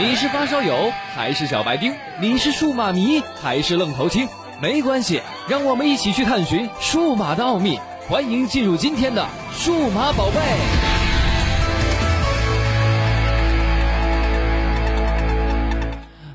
你是发烧友还是小白丁？你是数码迷还是愣头青？没关系，让我们一起去探寻数码的奥秘。欢迎进入今天的数码宝贝。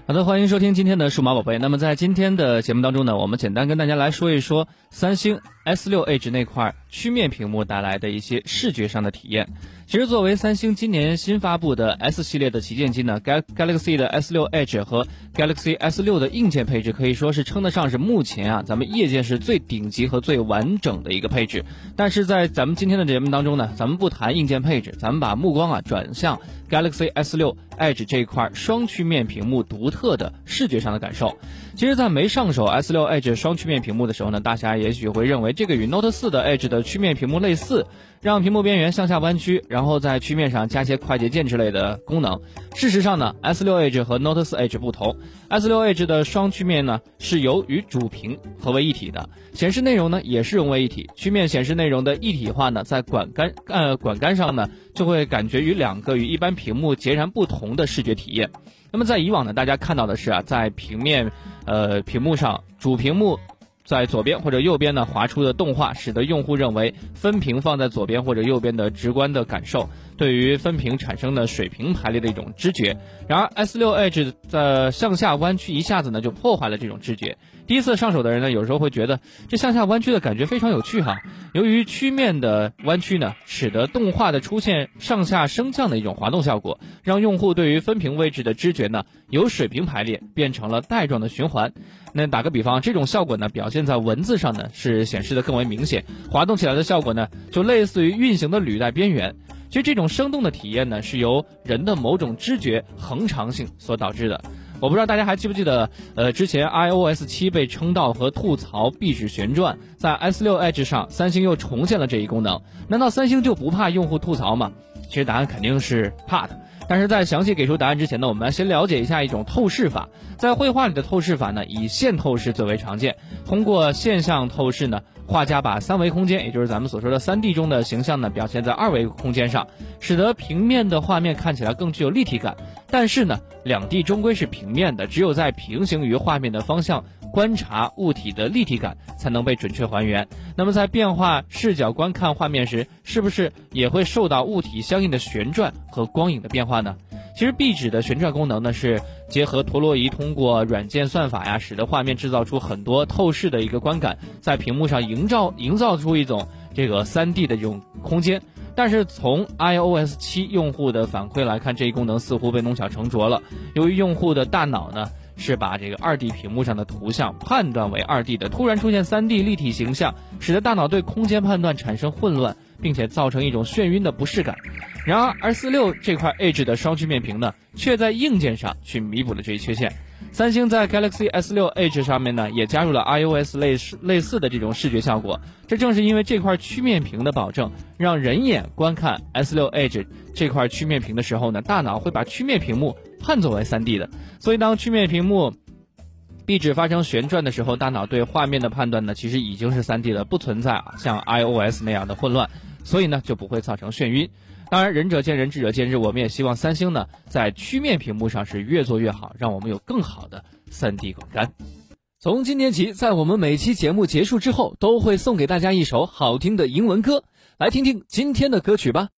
好的，欢迎收听今天的数码宝贝。那么在今天的节目当中呢，我们简单跟大家来说一说三星 S 六 Edge 那块曲面屏幕带来的一些视觉上的体验。其实，作为三星今年新发布的 S 系列的旗舰机呢，Galaxy 的 S 六 Edge 和 Galaxy S 六的硬件配置可以说是称得上是目前啊咱们业界是最顶级和最完整的一个配置。但是在咱们今天的节目当中呢，咱们不谈硬件配置，咱们把目光啊转向 Galaxy S 六 Edge 这一块双曲面屏幕独特的视觉上的感受。其实，在没上手 S 六 Edge 双曲面屏幕的时候呢，大家也许会认为这个与 Note 四的 Edge 的曲面屏幕类似。让屏幕边缘向下弯曲，然后在曲面上加些快捷键之类的功能。事实上呢，S 六 Edge 和 Note 四 Edge 不同，S 六 Edge 的双曲面呢是由与主屏合为一体的，显示内容呢也是融为一体。曲面显示内容的一体化呢，在管杆呃管杆上呢，就会感觉与两个与一般屏幕截然不同的视觉体验。那么在以往呢，大家看到的是啊，在平面呃屏幕上主屏幕。在左边或者右边呢，划出的动画使得用户认为分屏放在左边或者右边的直观的感受，对于分屏产生的水平排列的一种知觉。然而 S 六 Edge 的向下弯曲一下子呢就破坏了这种知觉。第一次上手的人呢，有时候会觉得这向下弯曲的感觉非常有趣哈。由于曲面的弯曲呢，使得动画的出现上下升降的一种滑动效果，让用户对于分屏位置的知觉呢，由水平排列变成了带状的循环。那打个比方，这种效果呢，表现在文字上呢，是显示的更为明显。滑动起来的效果呢，就类似于运行的履带边缘。其实这种生动的体验呢，是由人的某种知觉恒常性所导致的。我不知道大家还记不记得，呃，之前 iOS 七被称道和吐槽壁纸旋转，在 S 六 Edge 上，三星又重现了这一功能。难道三星就不怕用户吐槽吗？其实答案肯定是怕的。但是在详细给出答案之前呢，我们先了解一下一种透视法。在绘画里的透视法呢，以线透视最为常见。通过线象透视呢，画家把三维空间，也就是咱们所说的三 D 中的形象呢，表现在二维空间上，使得平面的画面看起来更具有立体感。但是呢，两地终归是平面的，只有在平行于画面的方向观察物体的立体感，才能被准确还原。那么在变化视角观看画面时，是不是也会受到物体相应的旋转和光影的变化呢？其实壁纸的旋转功能呢，是结合陀螺仪通过软件算法呀，使得画面制造出很多透视的一个观感，在屏幕上营造营造出一种这个三 D 的这种空间。但是从 iOS 七用户的反馈来看，这一功能似乎被弄巧成拙了。由于用户的大脑呢是把这个二 D 屏幕上的图像判断为二 D 的，突然出现三 D 立体形象，使得大脑对空间判断产生混乱，并且造成一种眩晕的不适感。然而 S 六这块 Edge 的双曲面屏呢，却在硬件上去弥补了这一缺陷。三星在 Galaxy S 六 Edge 上面呢，也加入了 iOS 类似类似的这种视觉效果。这正是因为这块曲面屏的保证，让人眼观看 S 六 Edge 这块曲面屏的时候呢，大脑会把曲面屏幕判作为 3D 的。所以当曲面屏幕壁纸发生旋转的时候，大脑对画面的判断呢，其实已经是 3D 的，不存在啊像 iOS 那样的混乱，所以呢就不会造成眩晕。当然，仁者见仁，智者见智。我们也希望三星呢，在曲面屏幕上是越做越好，让我们有更好的三 D 观感。从今天起，在我们每期节目结束之后，都会送给大家一首好听的英文歌，来听听今天的歌曲吧。